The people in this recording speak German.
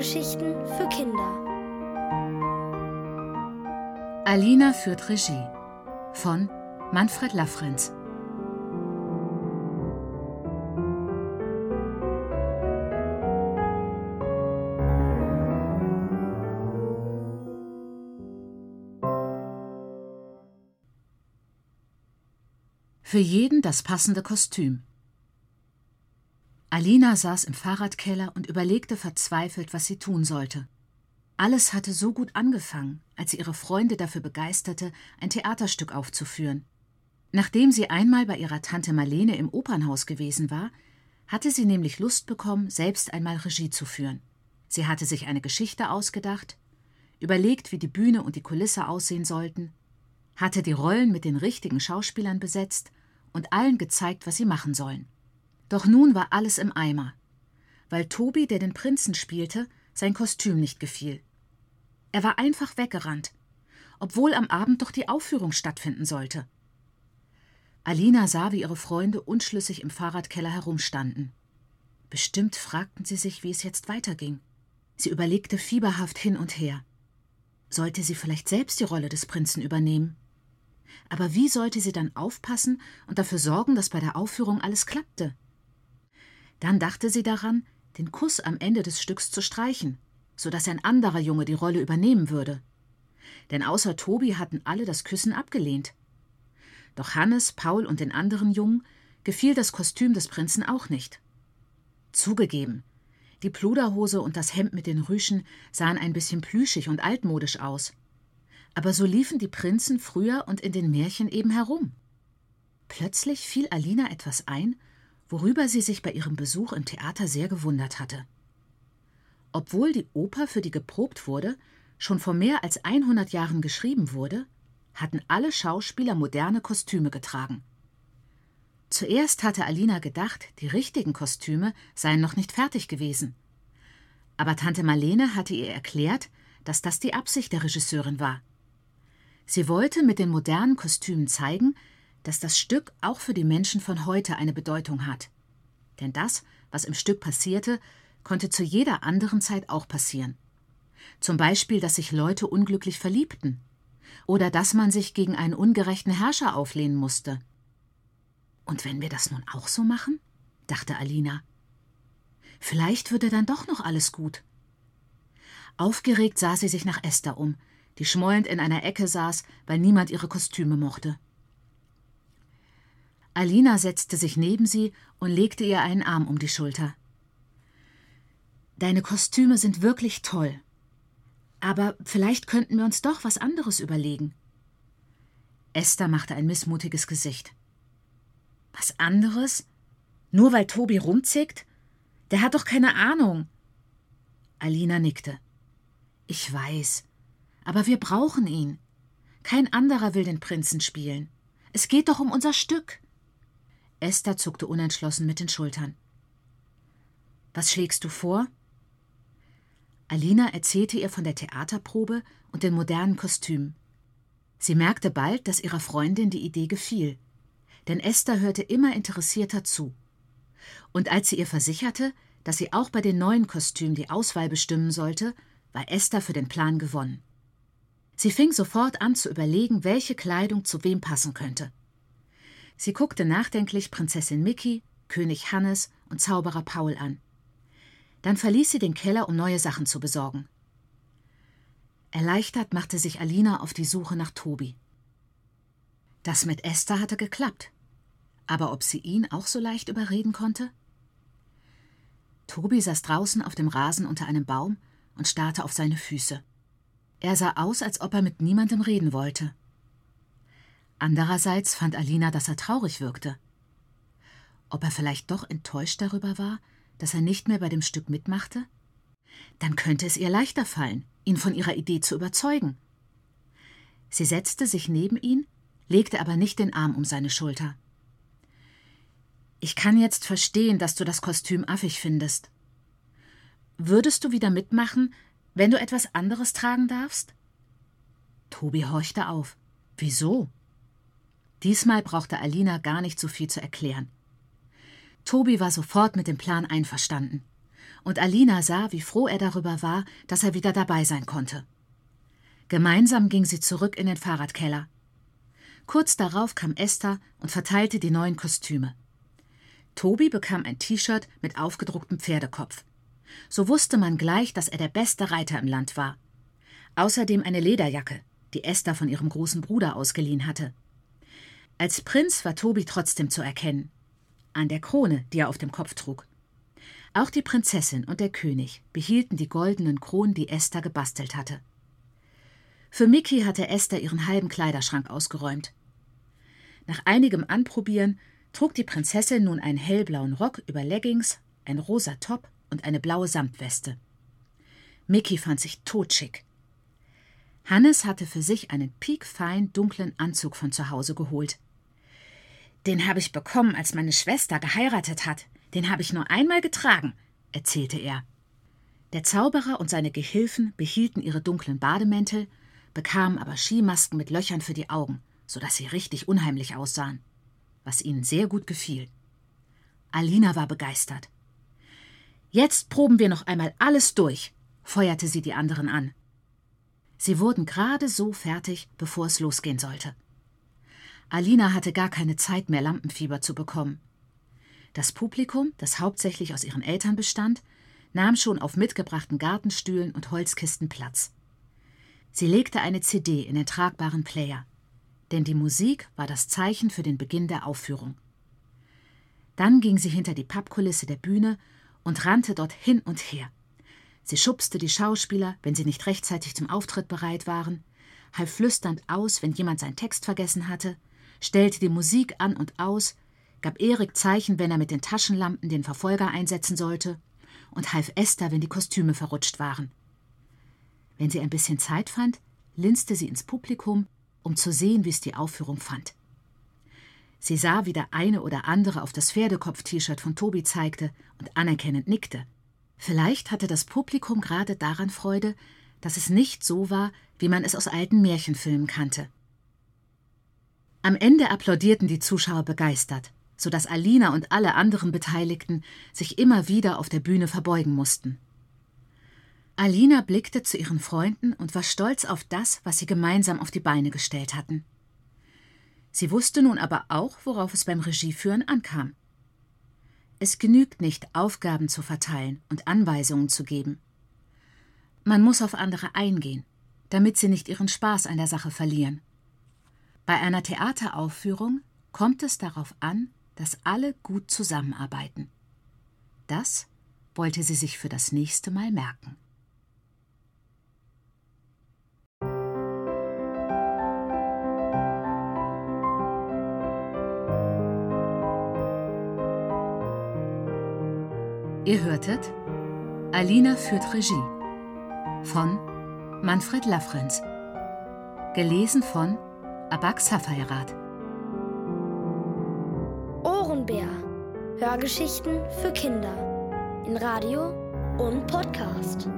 Hörgeschichten für Kinder. Alina führt Regie von Manfred Laffrenz. Für jeden das passende Kostüm. Alina saß im Fahrradkeller und überlegte verzweifelt, was sie tun sollte. Alles hatte so gut angefangen, als sie ihre Freunde dafür begeisterte, ein Theaterstück aufzuführen. Nachdem sie einmal bei ihrer Tante Marlene im Opernhaus gewesen war, hatte sie nämlich Lust bekommen, selbst einmal Regie zu führen. Sie hatte sich eine Geschichte ausgedacht, überlegt, wie die Bühne und die Kulisse aussehen sollten, hatte die Rollen mit den richtigen Schauspielern besetzt und allen gezeigt, was sie machen sollen. Doch nun war alles im Eimer, weil Tobi, der den Prinzen spielte, sein Kostüm nicht gefiel. Er war einfach weggerannt, obwohl am Abend doch die Aufführung stattfinden sollte. Alina sah, wie ihre Freunde unschlüssig im Fahrradkeller herumstanden. Bestimmt fragten sie sich, wie es jetzt weiterging. Sie überlegte fieberhaft hin und her. Sollte sie vielleicht selbst die Rolle des Prinzen übernehmen? Aber wie sollte sie dann aufpassen und dafür sorgen, dass bei der Aufführung alles klappte? Dann dachte sie daran, den Kuss am Ende des Stücks zu streichen, so dass ein anderer Junge die Rolle übernehmen würde. Denn außer Tobi hatten alle das Küssen abgelehnt. Doch Hannes, Paul und den anderen Jungen gefiel das Kostüm des Prinzen auch nicht. Zugegeben, die Pluderhose und das Hemd mit den Rüschen sahen ein bisschen plüschig und altmodisch aus. Aber so liefen die Prinzen früher und in den Märchen eben herum. Plötzlich fiel Alina etwas ein, worüber sie sich bei ihrem Besuch im Theater sehr gewundert hatte. Obwohl die Oper, für die geprobt wurde, schon vor mehr als 100 Jahren geschrieben wurde, hatten alle Schauspieler moderne Kostüme getragen. Zuerst hatte Alina gedacht, die richtigen Kostüme seien noch nicht fertig gewesen. Aber Tante Marlene hatte ihr erklärt, dass das die Absicht der Regisseurin war. Sie wollte mit den modernen Kostümen zeigen, dass das Stück auch für die Menschen von heute eine Bedeutung hat. Denn das, was im Stück passierte, konnte zu jeder anderen Zeit auch passieren. Zum Beispiel, dass sich Leute unglücklich verliebten oder dass man sich gegen einen ungerechten Herrscher auflehnen musste. Und wenn wir das nun auch so machen? dachte Alina. Vielleicht würde dann doch noch alles gut. Aufgeregt sah sie sich nach Esther um, die schmollend in einer Ecke saß, weil niemand ihre Kostüme mochte. Alina setzte sich neben sie und legte ihr einen Arm um die Schulter. Deine Kostüme sind wirklich toll. Aber vielleicht könnten wir uns doch was anderes überlegen. Esther machte ein missmutiges Gesicht. Was anderes? Nur weil Tobi rumzickt? Der hat doch keine Ahnung. Alina nickte. Ich weiß. Aber wir brauchen ihn. Kein anderer will den Prinzen spielen. Es geht doch um unser Stück. Esther zuckte unentschlossen mit den Schultern. Was schlägst du vor? Alina erzählte ihr von der Theaterprobe und den modernen Kostümen. Sie merkte bald, dass ihrer Freundin die Idee gefiel. Denn Esther hörte immer interessierter zu. Und als sie ihr versicherte, dass sie auch bei den neuen Kostümen die Auswahl bestimmen sollte, war Esther für den Plan gewonnen. Sie fing sofort an zu überlegen, welche Kleidung zu wem passen könnte. Sie guckte nachdenklich Prinzessin Mickey, König Hannes und Zauberer Paul an. Dann verließ sie den Keller, um neue Sachen zu besorgen. Erleichtert machte sich Alina auf die Suche nach Tobi. Das mit Esther hatte geklappt. Aber ob sie ihn auch so leicht überreden konnte? Tobi saß draußen auf dem Rasen unter einem Baum und starrte auf seine Füße. Er sah aus, als ob er mit niemandem reden wollte. Andererseits fand Alina, dass er traurig wirkte. Ob er vielleicht doch enttäuscht darüber war, dass er nicht mehr bei dem Stück mitmachte? Dann könnte es ihr leichter fallen, ihn von ihrer Idee zu überzeugen. Sie setzte sich neben ihn, legte aber nicht den Arm um seine Schulter. Ich kann jetzt verstehen, dass du das Kostüm affig findest. Würdest du wieder mitmachen, wenn du etwas anderes tragen darfst? Tobi horchte auf. Wieso? Diesmal brauchte Alina gar nicht so viel zu erklären. Tobi war sofort mit dem Plan einverstanden. und Alina sah, wie froh er darüber war, dass er wieder dabei sein konnte. Gemeinsam ging sie zurück in den Fahrradkeller. Kurz darauf kam Esther und verteilte die neuen Kostüme. Tobi bekam ein T-Shirt mit aufgedrucktem Pferdekopf. So wusste man gleich, dass er der beste Reiter im Land war. Außerdem eine Lederjacke, die Esther von ihrem großen Bruder ausgeliehen hatte. Als Prinz war Tobi trotzdem zu erkennen. An der Krone, die er auf dem Kopf trug. Auch die Prinzessin und der König behielten die goldenen Kronen, die Esther gebastelt hatte. Für Mickey hatte Esther ihren halben Kleiderschrank ausgeräumt. Nach einigem Anprobieren trug die Prinzessin nun einen hellblauen Rock über Leggings, ein rosa Top und eine blaue Samtweste. Mickey fand sich totschick. Hannes hatte für sich einen piekfein dunklen Anzug von zu Hause geholt. Den habe ich bekommen, als meine Schwester geheiratet hat. Den habe ich nur einmal getragen, erzählte er. Der Zauberer und seine Gehilfen behielten ihre dunklen Bademäntel, bekamen aber Skimasken mit Löchern für die Augen, so dass sie richtig unheimlich aussahen, was ihnen sehr gut gefiel. Alina war begeistert. Jetzt proben wir noch einmal alles durch, feuerte sie die anderen an. Sie wurden gerade so fertig, bevor es losgehen sollte. Alina hatte gar keine Zeit mehr, Lampenfieber zu bekommen. Das Publikum, das hauptsächlich aus ihren Eltern bestand, nahm schon auf mitgebrachten Gartenstühlen und Holzkisten Platz. Sie legte eine CD in den tragbaren Player, denn die Musik war das Zeichen für den Beginn der Aufführung. Dann ging sie hinter die Pappkulisse der Bühne und rannte dort hin und her. Sie schubste die Schauspieler, wenn sie nicht rechtzeitig zum Auftritt bereit waren, half flüsternd aus, wenn jemand seinen Text vergessen hatte, stellte die Musik an und aus, gab Erik Zeichen, wenn er mit den Taschenlampen den Verfolger einsetzen sollte, und half Esther, wenn die Kostüme verrutscht waren. Wenn sie ein bisschen Zeit fand, linste sie ins Publikum, um zu sehen, wie es die Aufführung fand. Sie sah, wie der eine oder andere auf das Pferdekopf-T-Shirt von Tobi zeigte und anerkennend nickte. Vielleicht hatte das Publikum gerade daran Freude, dass es nicht so war, wie man es aus alten Märchenfilmen kannte. Am Ende applaudierten die Zuschauer begeistert, so dass Alina und alle anderen Beteiligten sich immer wieder auf der Bühne verbeugen mussten. Alina blickte zu ihren Freunden und war stolz auf das, was sie gemeinsam auf die Beine gestellt hatten. Sie wusste nun aber auch, worauf es beim Regieführen ankam. Es genügt nicht, Aufgaben zu verteilen und Anweisungen zu geben. Man muss auf andere eingehen, damit sie nicht ihren Spaß an der Sache verlieren. Bei einer Theateraufführung kommt es darauf an, dass alle gut zusammenarbeiten. Das wollte sie sich für das nächste Mal merken. Ihr hörtet Alina führt Regie von Manfred Lafrenz. Gelesen von Abak Safairat. Ohrenbär. Hörgeschichten für Kinder. In Radio und Podcast.